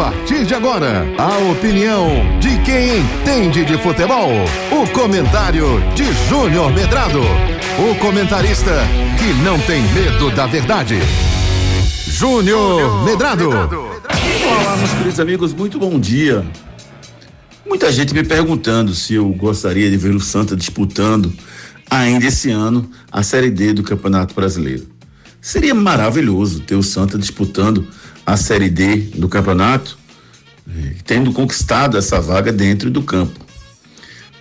partir de agora, a opinião de quem entende de futebol. O comentário de Júnior Medrado. O comentarista que não tem medo da verdade. Júnior Medrado. Olá, meus queridos amigos, muito bom dia. Muita gente me perguntando se eu gostaria de ver o Santa disputando ainda esse ano a Série D do Campeonato Brasileiro. Seria maravilhoso ter o Santa disputando a Série D do campeonato, eh, tendo conquistado essa vaga dentro do campo.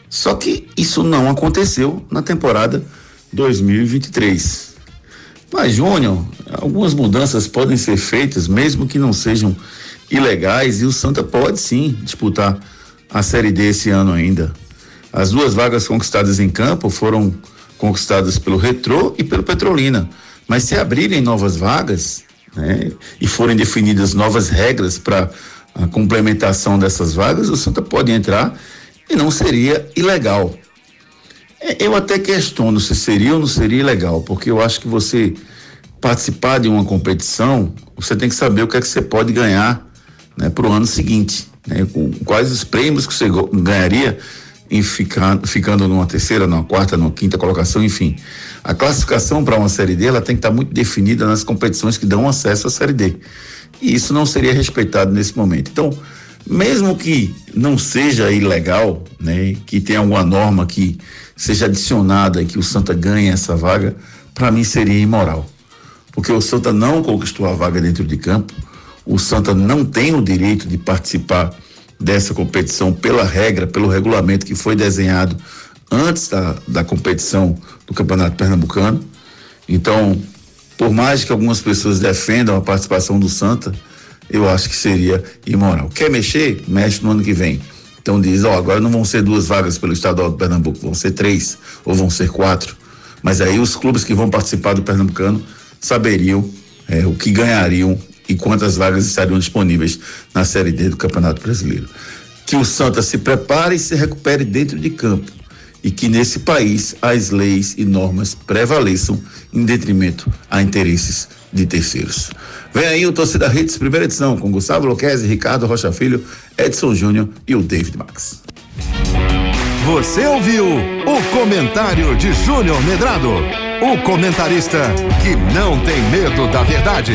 Só que isso não aconteceu na temporada 2023. Mas, Júnior, algumas mudanças podem ser feitas, mesmo que não sejam ilegais, e o Santa pode sim disputar a Série D esse ano ainda. As duas vagas conquistadas em campo foram conquistadas pelo Retrô e pelo Petrolina. Mas se abrirem novas vagas né, e forem definidas novas regras para a complementação dessas vagas, o Santa pode entrar e não seria ilegal. É, eu até questiono se seria ou não seria ilegal, porque eu acho que você participar de uma competição, você tem que saber o que é que você pode ganhar né, para o ano seguinte. Né, com quais os prêmios que você ganharia ficar, ficando numa terceira, numa quarta, numa quinta colocação, enfim. A classificação para uma Série D ela tem que estar tá muito definida nas competições que dão acesso à Série D. E isso não seria respeitado nesse momento. Então, mesmo que não seja ilegal, né, que tenha alguma norma que seja adicionada e que o Santa ganhe essa vaga, para mim seria imoral. Porque o Santa não conquistou a vaga dentro de campo, o Santa não tem o direito de participar dessa competição pela regra, pelo regulamento que foi desenhado antes da, da competição do Campeonato Pernambucano. Então, por mais que algumas pessoas defendam a participação do Santa, eu acho que seria imoral. Quer mexer? Mexe no ano que vem. Então diz, ó, agora não vão ser duas vagas pelo estadual do Pernambuco, vão ser três ou vão ser quatro. Mas aí os clubes que vão participar do Pernambucano saberiam é, o que ganhariam e quantas vagas estariam disponíveis na Série D do Campeonato Brasileiro. Que o Santa se prepare e se recupere dentro de campo e que nesse país as leis e normas prevaleçam em detrimento a interesses de terceiros. Vem aí o Torcida Redes, primeira edição, com Gustavo Luquezzi, Ricardo Rocha Filho, Edson Júnior e o David Max. Você ouviu o comentário de Júnior Medrado, o comentarista que não tem medo da verdade.